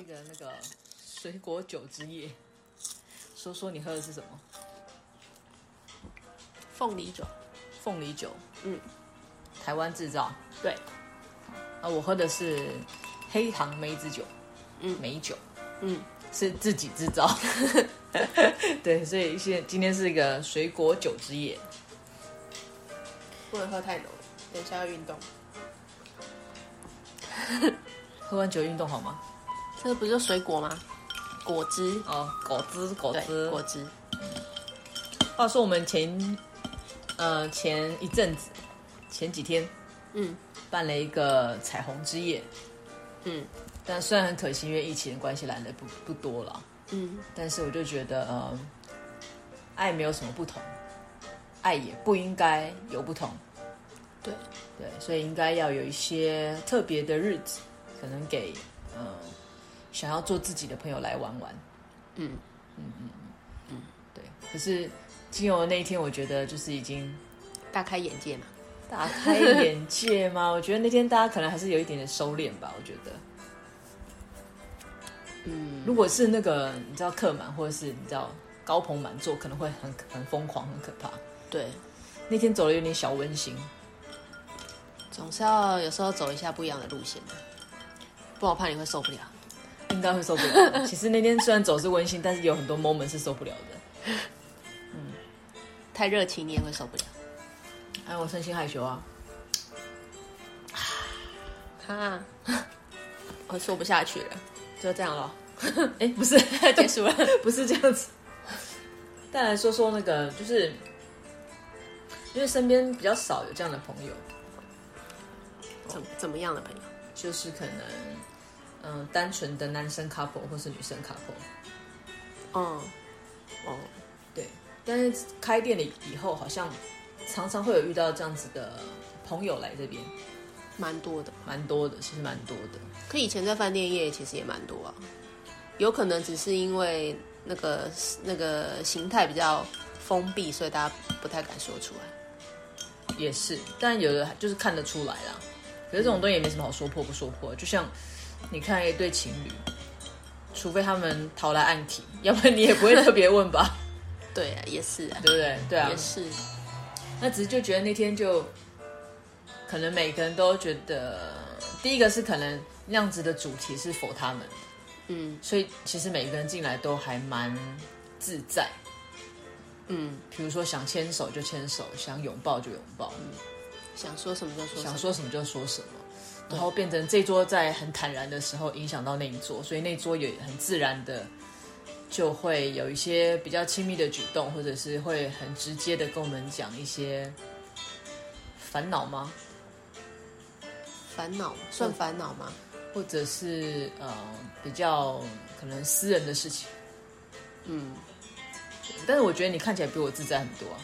一个那个水果酒之夜，说说你喝的是什么？凤梨酒，凤梨酒，嗯，台湾制造，对。啊，我喝的是黑糖梅子酒，嗯，梅酒，嗯，是自己制造，对，所以现今天是一个水果酒之夜，不能喝太浓，等一下要运动。喝完酒运动好吗？这不就水果吗？果汁。哦，果汁，果汁，果汁。话说我们前呃前一阵子，前几天，嗯，办了一个彩虹之夜，嗯，但虽然很可惜，因为疫情的关系来的不不多了，嗯，但是我就觉得呃，爱没有什么不同，爱也不应该有不同。对。对，所以应该要有一些特别的日子，可能给嗯、呃、想要做自己的朋友来玩玩。嗯嗯嗯嗯，对。可是经由那一天，我觉得就是已经大开眼界嘛，大开眼界嘛。我觉得那天大家可能还是有一点点收敛吧。我觉得，嗯，如果是那个你知道客满或者是你知道高朋满座，可能会很很疯狂，很可怕。对，那天走了有点小温馨。总是要有时候走一下不一样的路线的，不然我怕你会受不了。应该会受不了。其实那天虽然走是温馨，但是有很多 moment 是受不了的。嗯，太热情你也会受不了。哎，我身心害羞啊。哈，我说不下去了，就这样了。哎，不是，结束了，不是这样子。再来说说那个，就是因为身边比较少有这样的朋友。怎怎么样的朋友？就是可能，嗯、呃，单纯的男生 couple 或是女生 couple。嗯，哦，对。但是开店了以后，好像常常会有遇到这样子的朋友来这边，蛮多的，蛮多的，其实蛮多的。可以前在饭店业其实也蛮多啊，有可能只是因为那个那个形态比较封闭，所以大家不太敢说出来。也是，但有的就是看得出来啦。可是这种东西也没什么好说破不说破，就像你看一对情侣，除非他们逃来暗体，要不然你也不会特别问吧？对啊，也是啊，对不对？对啊，也是。那只是就觉得那天就，可能每个人都觉得，第一个是可能那样子的主题是 for 他们，嗯，所以其实每个人进来都还蛮自在，嗯，比如说想牵手就牵手，想拥抱就拥抱。嗯想说什么就说什么，想说什么就说什么，然后变成这桌在很坦然的时候影响到那一桌，所以那桌也很自然的就会有一些比较亲密的举动，或者是会很直接的跟我们讲一些烦恼吗？烦恼算烦恼吗？或者是呃比较可能私人的事情，嗯，但是我觉得你看起来比我自在很多啊。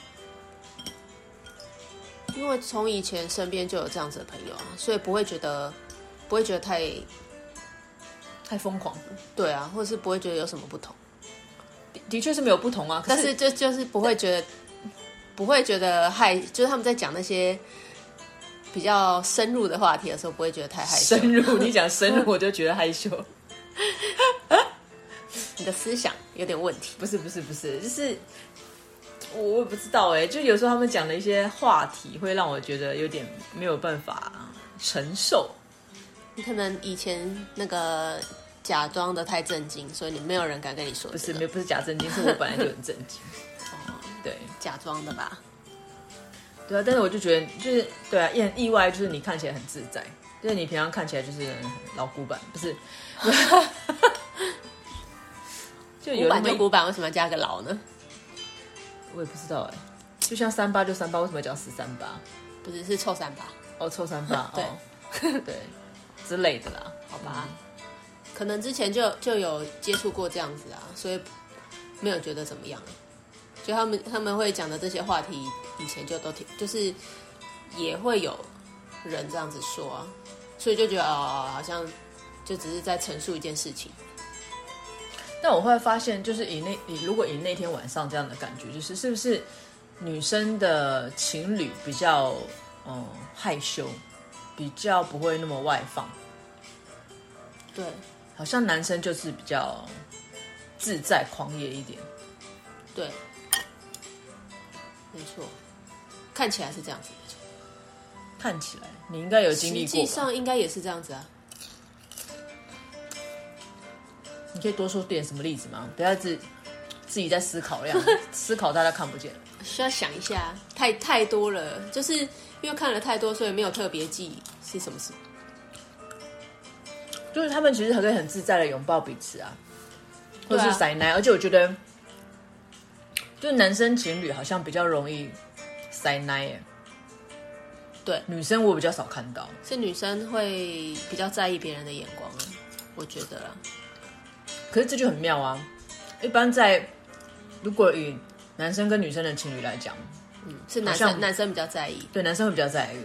因为从以前身边就有这样子的朋友啊，所以不会觉得不会觉得太太疯狂，对啊，或者是不会觉得有什么不同。的的确是没有不同啊，但是就就是不会觉得不会觉得害，就是他们在讲那些比较深入的话题的时候，不会觉得太害羞。深入，你讲深入 我就觉得害羞。你的思想有点问题。不是不是不是，就是。我也不知道哎，就有时候他们讲的一些话题，会让我觉得有点没有办法承受。你可能以前那个假装的太震惊，所以你没有人敢跟你说、这个。不是，没不是假震惊，是我本来就很震惊。哦，对，假装的吧？对啊，但是我就觉得，就是对啊，也很意外，就是你看起来很自在，就是你平常看起来就是老古板，不是？就有古板就古板，为什么要加个老呢？我也不知道哎，就像三八就三八，为什么要叫十三八？不是，是臭三八哦，臭三八，对、哦、对 之类的啦，好吧？嗯、可能之前就就有接触过这样子啊，所以没有觉得怎么样。就他们他们会讲的这些话题，以前就都挺，就是也会有人这样子说啊，所以就觉得哦，好像就只是在陈述一件事情。但我会发现，就是以那以如果以那天晚上这样的感觉，就是是不是女生的情侣比较嗯害羞，比较不会那么外放？对，好像男生就是比较自在狂野一点。对，没错，看起来是这样子。看起来你应该有经历过，实际上应该也是这样子啊。你可以多说点什么例子吗？不要自自己在思考这样，思考大家看不见。需要想一下，太太多了，就是因为看了太多，所以没有特别记是什么事。就是他们其实还可以很自在的拥抱彼此啊，或是塞奶，而且我觉得，就男生情侣好像比较容易塞奶耶。对，女生我比较少看到，是女生会比较在意别人的眼光啊，我觉得啦。可是这就很妙啊，一般在如果以男生跟女生的情侣来讲，嗯，是男生男生比较在意，对，男生会比较在意。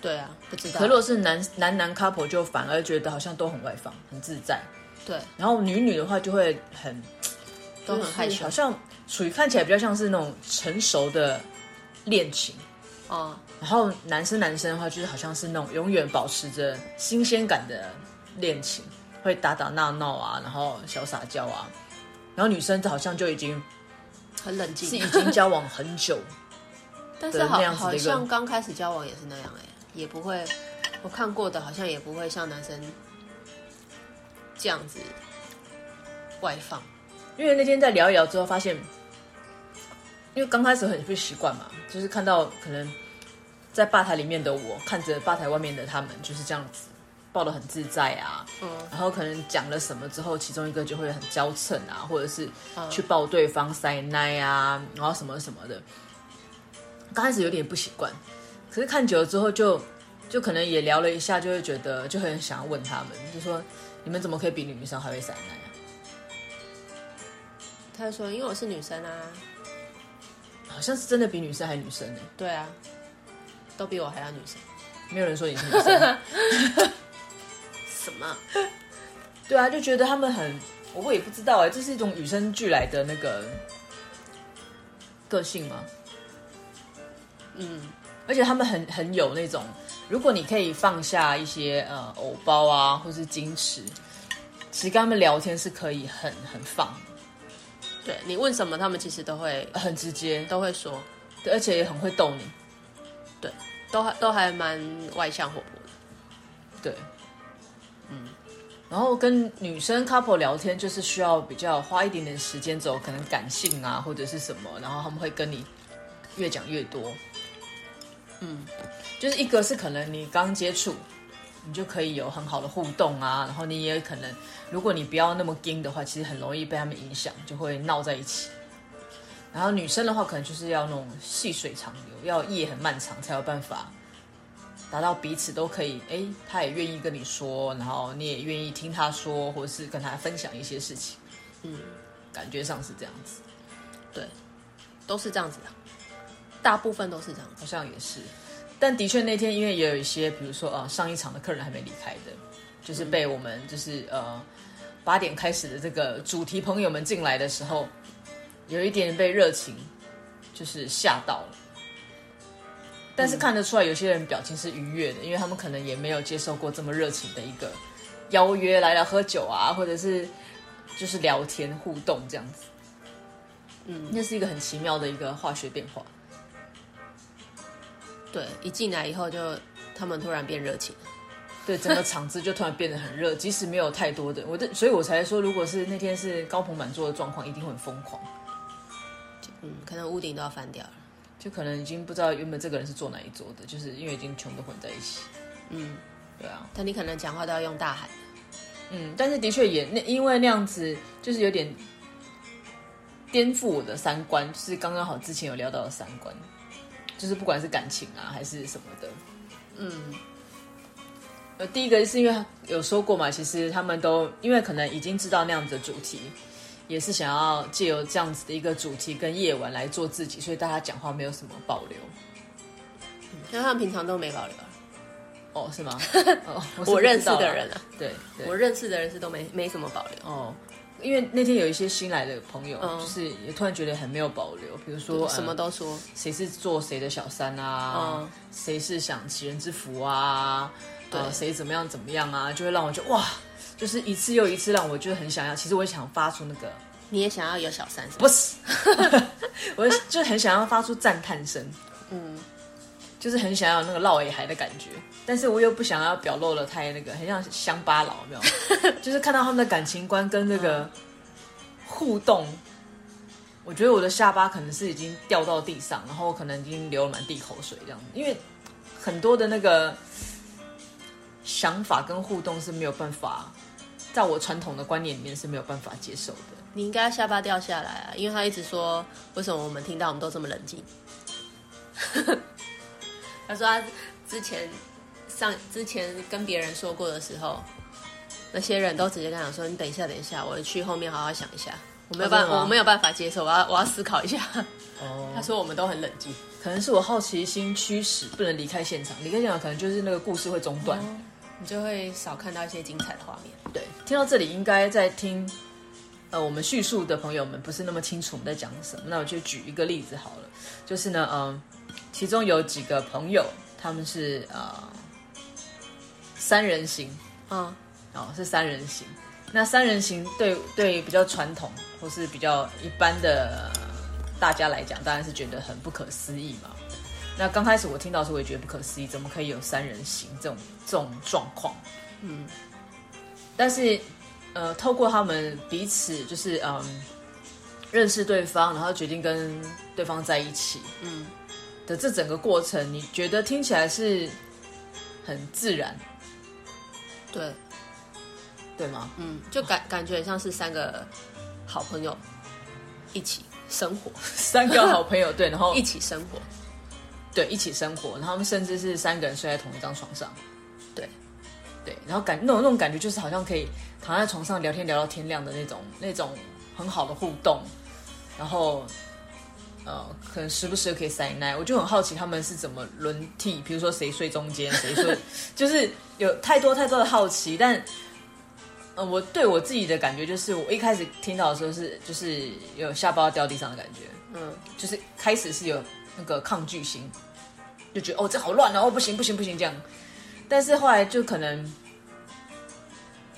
对啊，不知道。可如果是男男男 couple，就反而觉得好像都很外放，很自在。对，然后女女的话就会很都很害羞，好像属于看起来比较像是那种成熟的恋情哦。然后男生男生的话，就是好像是那种永远保持着新鲜感的恋情，会打打闹闹啊，然后小撒娇啊。然后女生好像就已经很冷静，是已经交往很久，但是好好像刚开始交往也是那样哎。也不会，我看过的好像也不会像男生这样子外放。因为那天在聊一聊之后，发现，因为刚开始很不习惯嘛，就是看到可能在吧台里面的我，看着吧台外面的他们，就是这样子抱得很自在啊。嗯。然后可能讲了什么之后，其中一个就会很娇嗔啊，或者是去抱对方塞奶啊，然后什么什么的。刚开始有点不习惯。可是看久了之后就，就就可能也聊了一下，就会觉得就很想要问他们，就说你们怎么可以比女生还会塞奶啊？他就说因为我是女生啊，好像是真的比女生还女生呢。对啊，都比我还要女生。没有人说你是女生。什么？对啊，就觉得他们很，我也不知道哎，这是一种与生俱来的那个个性吗？嗯。而且他们很很有那种，如果你可以放下一些呃偶包啊，或是矜持，其实跟他们聊天是可以很很放。对，你问什么，他们其实都会很直接，都会说。对，而且也很会逗你。对，都还都还蛮外向活泼的。对，嗯。然后跟女生 couple 聊天，就是需要比较花一点点时间走，可能感性啊或者是什么，然后他们会跟你越讲越多。嗯，就是一个是可能你刚接触，你就可以有很好的互动啊，然后你也可能，如果你不要那么硬的话，其实很容易被他们影响，就会闹在一起。然后女生的话，可能就是要那种细水长流，要夜很漫长，才有办法达到彼此都可以，哎，他也愿意跟你说，然后你也愿意听他说，或者是跟他分享一些事情。嗯，感觉上是这样子，对，都是这样子的。大部分都是这样，好像也是，但的确那天因为也有一些，比如说呃上一场的客人还没离开的，就是被我们就是呃八点开始的这个主题朋友们进来的时候，有一点被热情就是吓到了，但是看得出来有些人表情是愉悦的，因为他们可能也没有接受过这么热情的一个邀约来了喝酒啊，或者是就是聊天互动这样子，嗯，那是一个很奇妙的一个化学变化。对，一进来以后就他们突然变热情，对，整个场子就突然变得很热，即使没有太多的，我的，所以我才说，如果是那天是高朋满座的状况，一定会很疯狂，嗯，可能屋顶都要翻掉了，就可能已经不知道原本这个人是坐哪一桌的，就是因为已经全都混在一起，嗯，对啊，但你可能讲话都要用大喊，嗯，但是的确也那因为那样子就是有点颠覆我的三观，就是刚刚好之前有聊到的三观。就是不管是感情啊还是什么的，嗯，呃，第一个是因为有说过嘛，其实他们都因为可能已经知道那样子的主题，也是想要借由这样子的一个主题跟夜晚来做自己，所以大家讲话没有什么保留。因为他们平常都没保留。哦，是吗？哦，我，我认识的人啊，对，对我认识的人是都没没什么保留。哦。因为那天有一些新来的朋友，嗯、就是也突然觉得很没有保留，比如说什么都说，谁是做谁的小三啊，嗯、谁是享齐人之福啊，呃谁怎么样怎么样啊，就会让我觉得哇，就是一次又一次让我就是很想要。其实我也想发出那个，你也想要有小三是不是？我就很想要发出赞叹声，嗯，就是很想要那个落尾海的感觉，但是我又不想要表露的太那个，很像乡巴佬，有没有？就是看到他们的感情观跟那个互动。我觉得我的下巴可能是已经掉到地上，然后可能已经流了满地口水这样子，因为很多的那个想法跟互动是没有办法，在我传统的观念里面是没有办法接受的。你应该下巴掉下来啊，因为他一直说，为什么我们听到我们都这么冷静？他说他之前上之前跟别人说过的时候，那些人都直接跟他说：“你等一下，等一下，我去后面好好想一下。”我没有办法，我没有办法接受，我要我要思考一下。哦，他说我们都很冷静，可能是我好奇心驱使，不能离开现场。离开现场，可能就是那个故事会中断，哦，你就会少看到一些精彩的画面。对，听到这里，应该在听呃我们叙述的朋友们不是那么清楚我们在讲什么。那我就举一个例子好了，就是呢，嗯、呃，其中有几个朋友，他们是呃三人行，嗯，哦，是三人行。那三人行对对比较传统或是比较一般的大家来讲，当然是觉得很不可思议嘛。那刚开始我听到的时候，我也觉得不可思议，怎么可以有三人行这种这种状况？嗯，但是呃，透过他们彼此就是嗯认识对方，然后决定跟对方在一起，嗯的这整个过程，你觉得听起来是很自然？对。对吗？嗯，就感感觉像是三个好朋友一起生活，三个好朋友对，然后 一起生活，对，一起生活，然后他们甚至是三个人睡在同一张床上，对，对，然后感那种那种感觉就是好像可以躺在床上聊天聊到天亮的那种那种很好的互动，然后呃，可能时不时可以塞奶，我就很好奇他们是怎么轮替，比如说谁睡中间，谁睡，就是有太多太多的好奇，但。嗯，我对我自己的感觉就是，我一开始听到的时候是，就是有下巴掉地上的感觉，嗯，就是开始是有那个抗拒心，就觉得哦，这好乱哦，不行不行不行这样，但是后来就可能，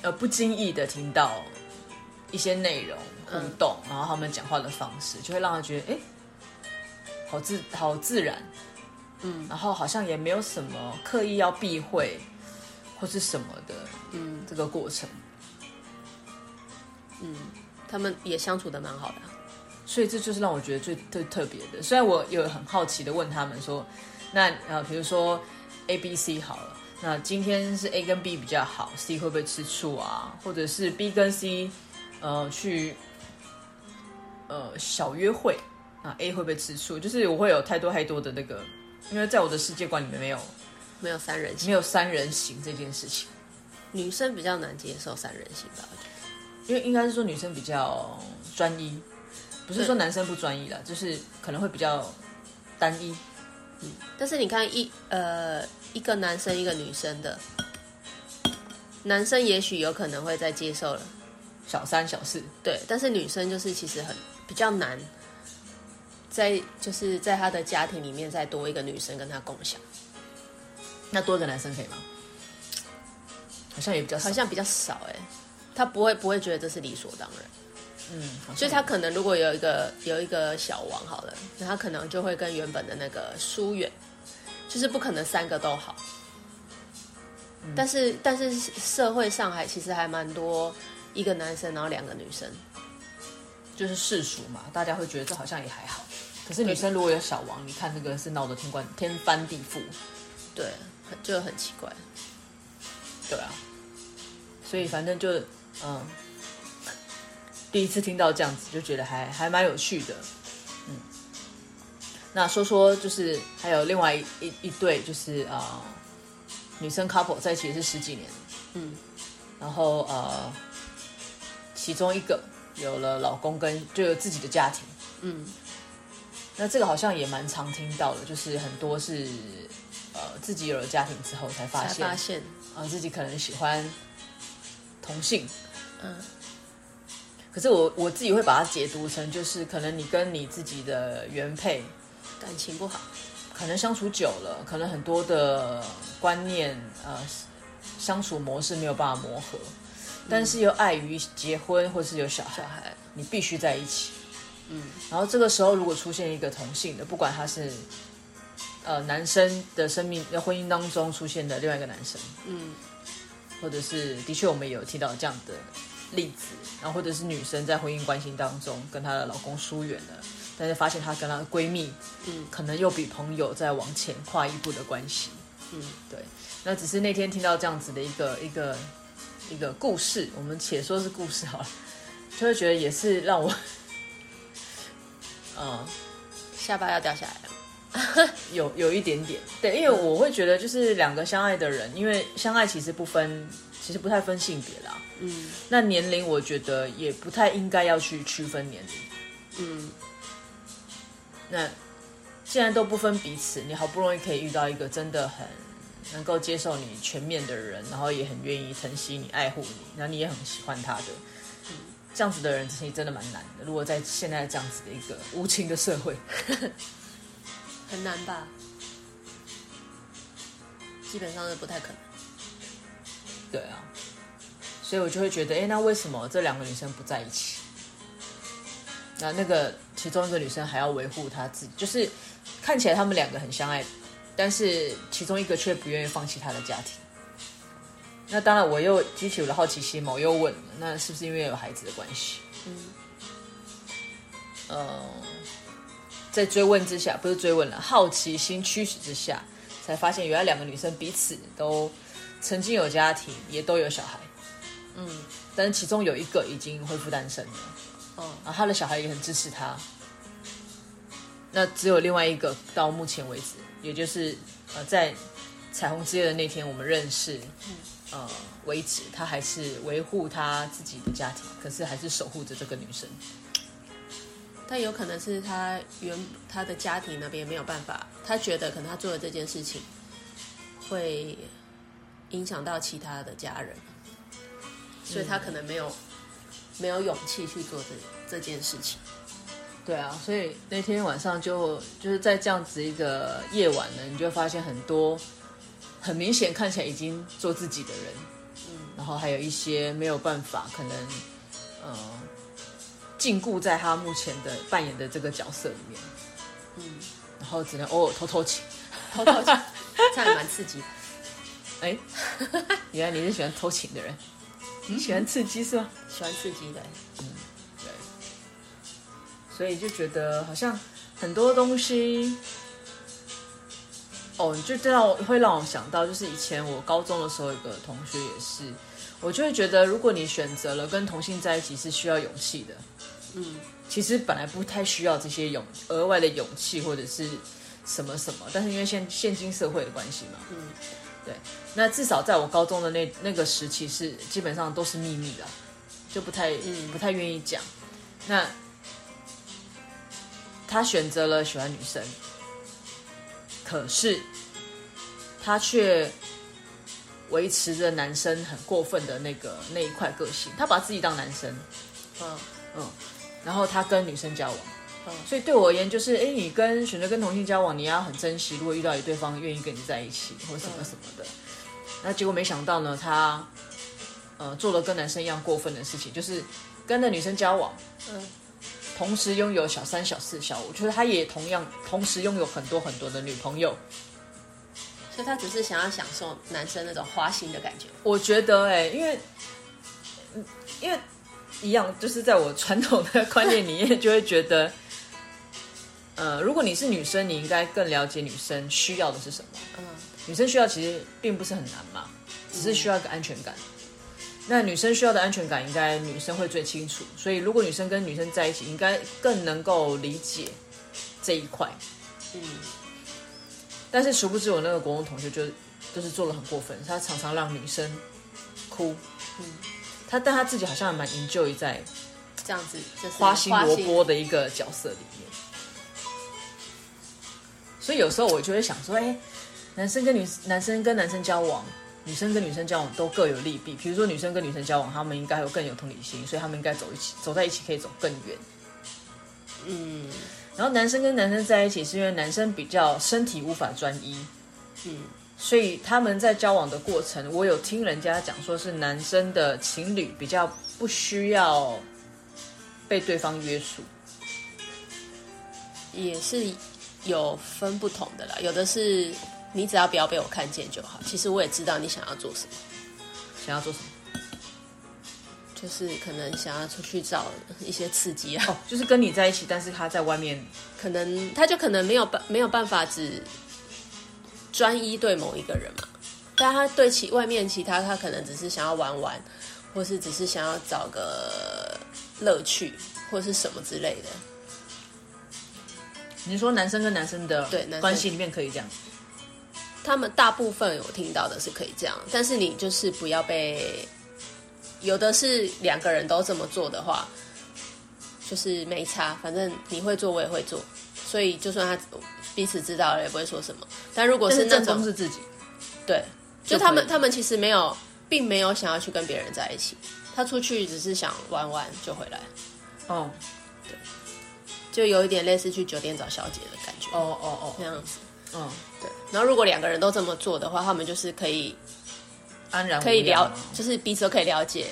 呃，不经意的听到一些内容互动，嗯，然后他们讲话的方式，就会让他觉得，哎，好自好自然，嗯，然后好像也没有什么刻意要避讳或是什么的，嗯，这个过程。嗯，他们也相处的蛮好的，所以这就是让我觉得最最特别的。虽然我有很好奇的问他们说，那呃，比如说 A、B、C 好了，那今天是 A 跟 B 比较好，C 会不会吃醋啊？或者是 B 跟 C 呃去呃小约会啊，A 会不会吃醋？就是我会有太多太多的那个，因为在我的世界观里面没有没有三人行，没有三人行这件事情，女生比较难接受三人行吧。因为应该是说女生比较专一，不是说男生不专一了，就是可能会比较单一。嗯，但是你看一呃一个男生一个女生的，男生也许有可能会再接受了。小三小四，对，但是女生就是其实很比较难，在就是在他的家庭里面再多一个女生跟他共享，那多一个男生可以吗？好像也比较好像比较少哎、欸。他不会不会觉得这是理所当然，嗯，所以他可能如果有一个有一个小王好了，那他可能就会跟原本的那个疏远，就是不可能三个都好。嗯、但是但是社会上还其实还蛮多一个男生然后两个女生，就是世俗嘛，大家会觉得这好像也还好。可是女生如果有小王，你看那个是闹得天官天翻地覆，对，就很奇怪，对啊，所以反正就。嗯，第一次听到这样子，就觉得还还蛮有趣的。嗯，那说说就是还有另外一一,一对，就是啊、呃，女生 couple 在一起也是十几年。嗯，然后呃，其中一个有了老公跟就有自己的家庭。嗯，那这个好像也蛮常听到的，就是很多是呃自己有了家庭之后才发现，才发现啊、呃、自己可能喜欢同性。嗯，可是我我自己会把它解读成，就是可能你跟你自己的原配感情不好，可能相处久了，可能很多的观念呃相处模式没有办法磨合，但是又碍于结婚或是有小孩，小孩。你必须在一起。嗯，然后这个时候如果出现一个同性的，不管他是呃男生的生命的婚姻当中出现的另外一个男生，嗯，或者是的确我们有提到这样的例子，然后或者是女生在婚姻关系当中跟她的老公疏远了，但是发现她跟她的闺蜜，嗯，可能又比朋友再往前跨一步的关系，嗯，对，那只是那天听到这样子的一个一个一个故事，我们且说是故事好了，就会觉得也是让我。嗯，下巴要掉下来了，有有一点点，对，因为我会觉得就是两个相爱的人，因为相爱其实不分，其实不太分性别啦，嗯，那年龄我觉得也不太应该要去区分年龄，嗯，那既然都不分彼此，你好不容易可以遇到一个真的很能够接受你全面的人，然后也很愿意疼惜你、爱护你，然后你也很喜欢他的。这样子的人其实真的蛮难的。如果在现在这样子的一个无情的社会，很难吧？基本上是不太可能。对啊，所以我就会觉得，哎，那为什么这两个女生不在一起？那那个其中一个女生还要维护她自己，就是看起来他们两个很相爱，但是其中一个却不愿意放弃她的家庭。那当然，我又激起我的好奇心嘛，我又问了，那是不是因为有孩子的关系？嗯，呃，在追问之下，不是追问了，好奇心驱使之下，才发现原来两个女生彼此都曾经有家庭，也都有小孩。嗯，但是其中有一个已经恢复单身了，嗯，然后他的小孩也很支持他。那只有另外一个到目前为止，也就是呃，在彩虹之夜的那天我们认识。嗯呃，为止，他还是维护他自己的家庭，可是还是守护着这个女生。但有可能是他原他的家庭那边没有办法，他觉得可能他做的这件事情会影响到其他的家人，所以他可能没有、嗯、没有勇气去做这这件事情。对啊，所以那天晚上就就是在这样子一个夜晚呢，你就发现很多。很明显看起来已经做自己的人，嗯，然后还有一些没有办法，可能，呃，禁锢在他目前的扮演的这个角色里面，嗯，然后只能偶尔偷偷情，偷偷情，这样也蛮刺激的。哎，原来你是喜欢偷情的人，你喜欢刺激是吗？喜欢刺激的，嗯，对，所以就觉得好像很多东西。哦，就这样会让我想到，就是以前我高中的时候，有个同学也是，我就会觉得，如果你选择了跟同性在一起，是需要勇气的。嗯，其实本来不太需要这些勇额外的勇气或者是什么什么，但是因为现现今社会的关系嘛，嗯，对，那至少在我高中的那那个时期是基本上都是秘密的，就不太嗯不太愿意讲。那他选择了喜欢女生。可是，他却维持着男生很过分的那个那一块个性。他把自己当男生，嗯嗯，然后他跟女生交往，嗯，所以对我而言，就是哎，你跟选择跟同性交往，你要很珍惜。如果遇到有对方愿意跟你在一起，或什么什么的，嗯，那结果没想到呢，他呃做了跟男生一样过分的事情，就是跟那女生交往，嗯。同时拥有小三、小四、小五，就是他也同样同时拥有很多很多的女朋友，所以他只是想要享受男生那种花心的感觉。我觉得、欸，哎，因为，因为一样，就是在我传统的观念里面，就会觉得，呃，如果你是女生，你应该更了解女生需要的是什么。嗯，女生需要其实并不是很难嘛，只是需要一个安全感。那女生需要的安全感，应该女生会最清楚。所以，如果女生跟女生在一起，应该更能够理解这一块。嗯。但是，殊不知我那个国中同学就就是做的很过分，他常常让女生哭。嗯。他但他自己好像还蛮 enjoy 在这样子，就是花心萝卜的一个角色里面。所以有时候我就会想说，哎，男生跟女男生跟男生交往。女生跟女生交往都各有利弊，比如说女生跟女生交往，他们应该有更有同理心，所以他们应该走一起，走在一起可以走更远。嗯，然后男生跟男生在一起，是因为男生比较身体无法专一，嗯，所以他们在交往的过程，我有听人家讲说是男生的情侣比较不需要被对方约束，也是有分不同的啦。有的是你只要不要被我看见就好，其实我也知道你想要做什么，想要做什么。就是可能想要出去找一些刺激啊，哦，就是跟你在一起，但是他在外面，可能他就可能没有办没有办法只专一对某一个人嘛，但他对其外面其他，他可能只是想要玩玩，或是只是想要找个乐趣，或是什么之类的。你说男生跟男生的对关系里面可以这样？他们大部分我听到的是可以这样，但是你就是不要被。有的是两个人都这么做的话，就是没差，反正你会做，我也会做，所以就算他彼此知道了，也不会说什么。但如果是那种是自己，对，就他们他们其实没有，并没有想要去跟别人在一起，他出去只是想玩玩就回来。哦，对，就有一点类似去酒店找小姐的感觉。哦哦哦，那样子。嗯，对。然后如果两个人都这么做的话，他们就是可以。安然可以了，就是彼此都可以了解，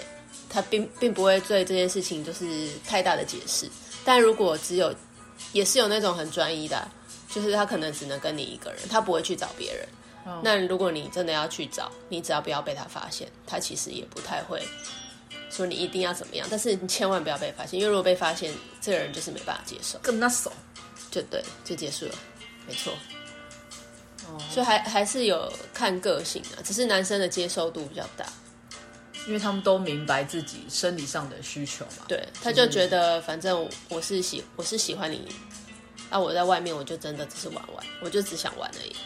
他并并不会对这件事情就是太大的解释。但如果只有，也是有那种很专一的，就是他可能只能跟你一个人，他不会去找别人。哦、那如果你真的要去找，你只要不要被他发现，他其实也不太会说你一定要怎么样。但是你千万不要被发现，因为如果被发现，这个人就是没办法接受，跟他熟，就对，就结束了，没错。所以还还是有看个性啊，只是男生的接受度比较大，因为他们都明白自己生理上的需求嘛。对，他就觉得反正我是喜我是喜欢你，啊，我在外面我就真的只是玩玩，我就只想玩而已。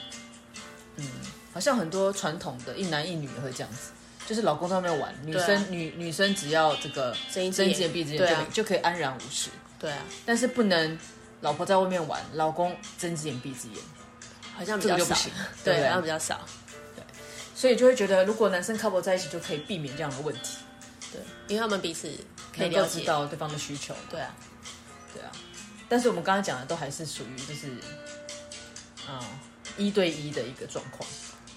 嗯，好像很多传统的一男一女也会这样子，就是老公在外面玩，女生、啊、女女生只要这个睁一只眼闭一只眼就可以、啊、就可以安然无事。对啊，但是不能老婆在外面玩，老公睁一只眼闭一只眼。好像比较少，对，好像比较少，对，所以就会觉得，如果男生 couple 在一起，就可以避免这样的问题，对，因为他们彼此可以了解。到对方的需求，对啊，对啊，但是我们刚刚讲的都还是属于就是，嗯，一对一的一个状况，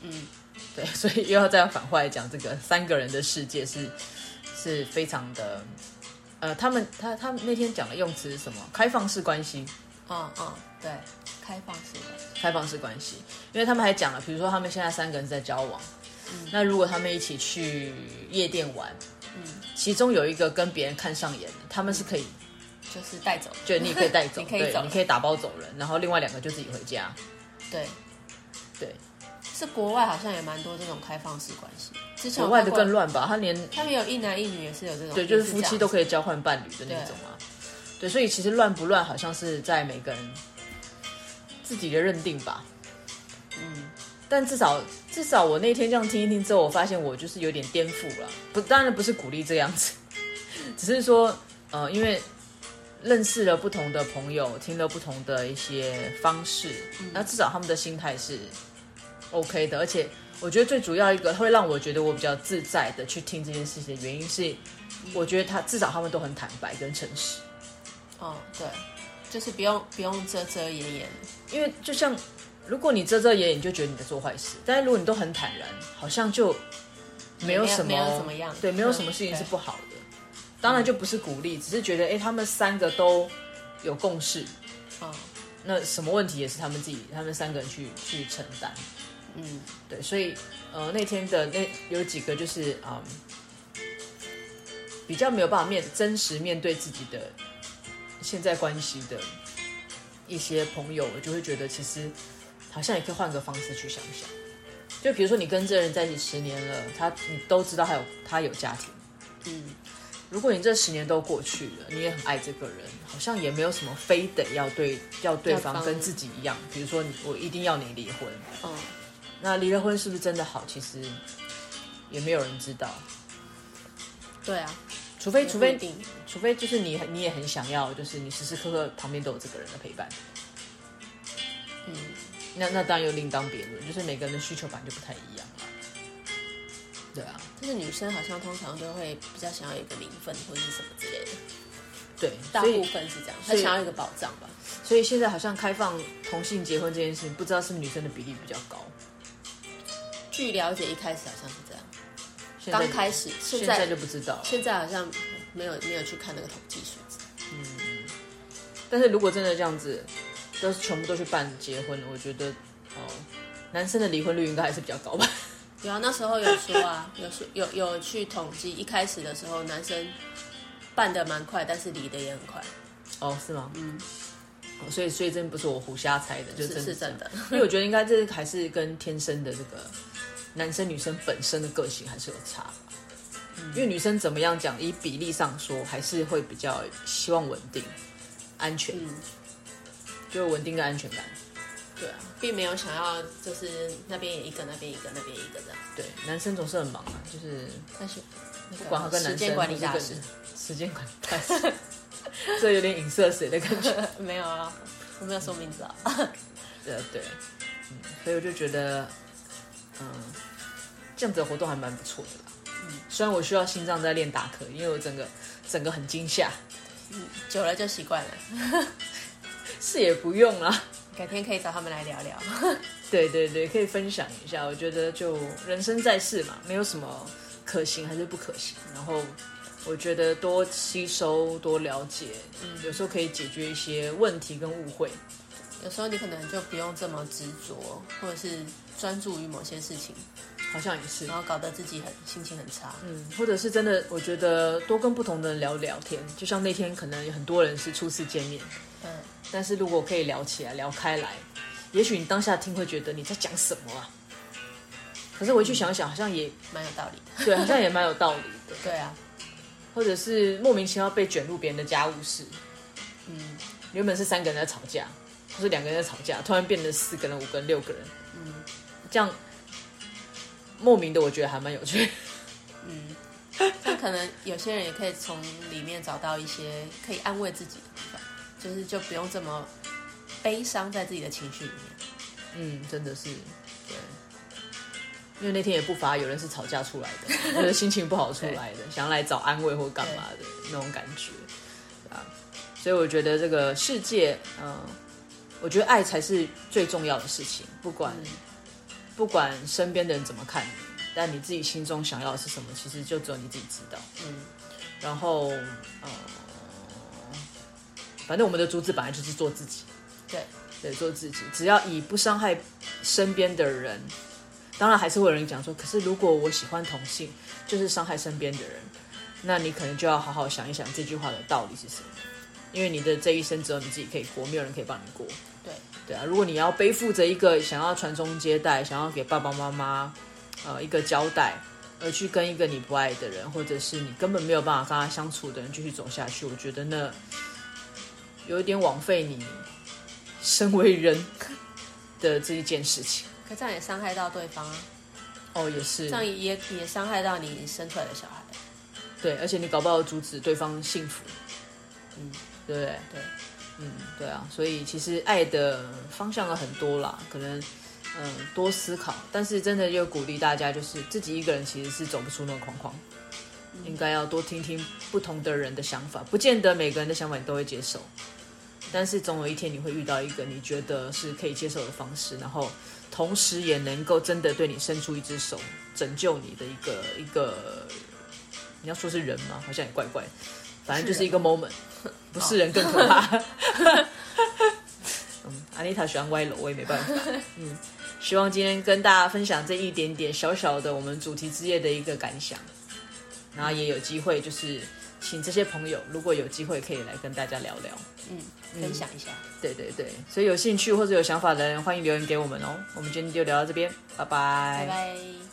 嗯，对，所以又要再反过来讲，这个三个人的世界是是非常的，呃，他们他他们那天讲的用词是什么？开放式关系，嗯嗯，对。开放式的开放式关系，因为他们还讲了，比如说他们现在三个人在交往，嗯、那如果他们一起去夜店玩，嗯，其中有一个跟别人看上眼，他们是可以，就是带走，就你可以带走，你可以走，你可以打包走人，然后另外两个就自己回家，对，是国外好像也蛮多这种开放式关系，之前国外的更乱吧？他连他们有一男一女也是有这种，对，就是夫妻都可以交换伴侣的那种啊，对，对，所以其实乱不乱，好像是在每个人。自己的认定吧，嗯，但至少至少我那天这样听一听之后，我发现我就是有点颠覆了。不，当然不是鼓励这样子，只是说，呃，因为认识了不同的朋友，听了不同的一些方式，嗯，那至少他们的心态是 OK 的。而且我觉得最主要一个会让我觉得我比较自在的去听这件事情的原因是，我觉得他至少他们都很坦白跟诚实。哦，对。就是不用不用遮遮掩掩，因为就像如果你遮遮掩掩，你就觉得你在做坏事；但是如果你都很坦然，好像就没有什么没有怎么样，对，没有什么事情是不好的。当然就不是鼓励，只是觉得哎，他们三个都有共识，啊，那什么问题也是他们自己，他们三个人去去承担。嗯，对，所以呃那天的那有几个就是啊、嗯，比较没有办法面真实面对自己的。现在关系的一些朋友，我就会觉得其实好像也可以换个方式去想想。就比如说，你跟这个人在一起十年了，他你都知道他有他有家庭，嗯，如果你这十年都过去了，你也很爱这个人，好像也没有什么非得要对要对方跟自己一样。比如说，我一定要你离婚，嗯，那离了婚是不是真的好？其实也没有人知道。对啊。除非，除非你，除非就是你，你也很想要，就是你时时刻刻旁边都有这个人的陪伴。嗯，那那当然又另当别论，就是每个人的需求版就不太一样了。对啊，但是女生好像通常都会比较想要一个名分或者是什么之类的。对，大部分是这样，她想要一个保障吧。所以现在好像开放同性结婚这件事情，不知道是女生的比例比较高。据了解，一开始好像是这样。刚开始，现现在在就不知道。现在好像没有没有去看那个统计数字。嗯但是如果真的这样子，都是全部都去办结婚了，我觉得哦，男生的离婚率应该还是比较高吧。有啊，那时候有说啊，有说有有去统计，一开始的时候男生办的蛮快，但是离的也很快。哦，是吗？嗯。所以，所以真不是我胡瞎猜的，就是真是真的。因为我觉得应该这还是跟天生的这个男生女生本身的个性还是有差吧。嗯。因为女生怎么样讲，以比例上说，还是会比较希望稳定、安全，嗯，就稳定跟安全感。对啊，并没有想要就是那边一个，那边一个，那边一个这样。对，男生总是很忙啊，就是但是不管他跟男生时间管理大师，时间管理大师。这有点影射谁的感觉？没有啊，我没有说名字啊。对 对，嗯，所以我就觉得，嗯，这样子的活动还蛮不错的啦。嗯，虽然我需要心脏在练打嗝，因为我整个整个很惊吓。嗯，久了就习惯了。是也不用啦，改天可以找他们来聊聊。对对对，可以分享一下。我觉得就人生在世嘛，没有什么可行还是不可行，然后。我觉得多吸收、多了解，嗯，有时候可以解决一些问题跟误会。有时候你可能就不用这么执着，或者是专注于某些事情，好像也是，然后搞得自己很心情很差。嗯，或者是真的，我觉得多跟不同的人聊聊天，就像那天可能有很多人是初次见面，嗯，但是如果可以聊起来、聊开来，也许你当下听会觉得你在讲什么啊？可是回去想想，好像也蛮有道理的。对，好像也蛮有道理的。对啊。或者是莫名其妙被卷入别人的家务事，嗯，原本是三个人在吵架，或是两个人在吵架，突然变成四个人、五个人、六个人，嗯，这样莫名的，我觉得还蛮有趣，嗯，那可能有些人也可以从里面找到一些可以安慰自己的地方，就是就不用这么悲伤在自己的情绪里面，嗯，真的是对。因为那天也不乏有人是吵架出来的，就是心情不好出来的，想要来找安慰或干嘛的那种感觉，啊，所以我觉得这个世界，嗯，我觉得爱才是最重要的事情，不管、嗯、不管身边的人怎么看你，但你自己心中想要的是什么，其实就只有你自己知道，嗯，然后，呃，反正我们的主旨本来就是做自己，对，对，做自己，只要以不伤害身边的人。当然还是会有人讲说，可是如果我喜欢同性，就是伤害身边的人，那你可能就要好好想一想这句话的道理是什么。因为你的这一生只有你自己可以过，没有人可以帮你过。对对啊，如果你要背负着一个想要传宗接代、想要给爸爸妈妈呃一个交代，而去跟一个你不爱的人，或者是你根本没有办法跟他相处的人继续走下去，我觉得那有一点枉费你身为人 的这一件事情。可这样也伤害到对方啊！哦，也是，这样也也伤害到你生出来的小孩。对，而且你搞不好阻止对方幸福。嗯，对不对？对，嗯，对啊。所以其实爱的方向有很多啦，可能嗯多思考，但是真的又鼓励大家，就是自己一个人其实是走不出那个框框，嗯，应该要多听听不同的人的想法，不见得每个人的想法你都会接受，但是总有一天你会遇到一个你觉得是可以接受的方式，然后。同时也能够真的对你伸出一只手，拯救你的一个一个，你要说是人吗？好像也怪怪，反正就是一个 moment，是 不是人更可怕。嗯，安妮塔喜欢歪楼，我也没办法。嗯，希望今天跟大家分享这一点点小小的我们主题之夜的一个感想，然后也有机会就是。请这些朋友，如果有机会可以来跟大家聊聊，嗯，分享一下。对对对，所以有兴趣或者有想法的人，欢迎留言给我们哦。我们今天就聊到这边，拜拜。拜拜。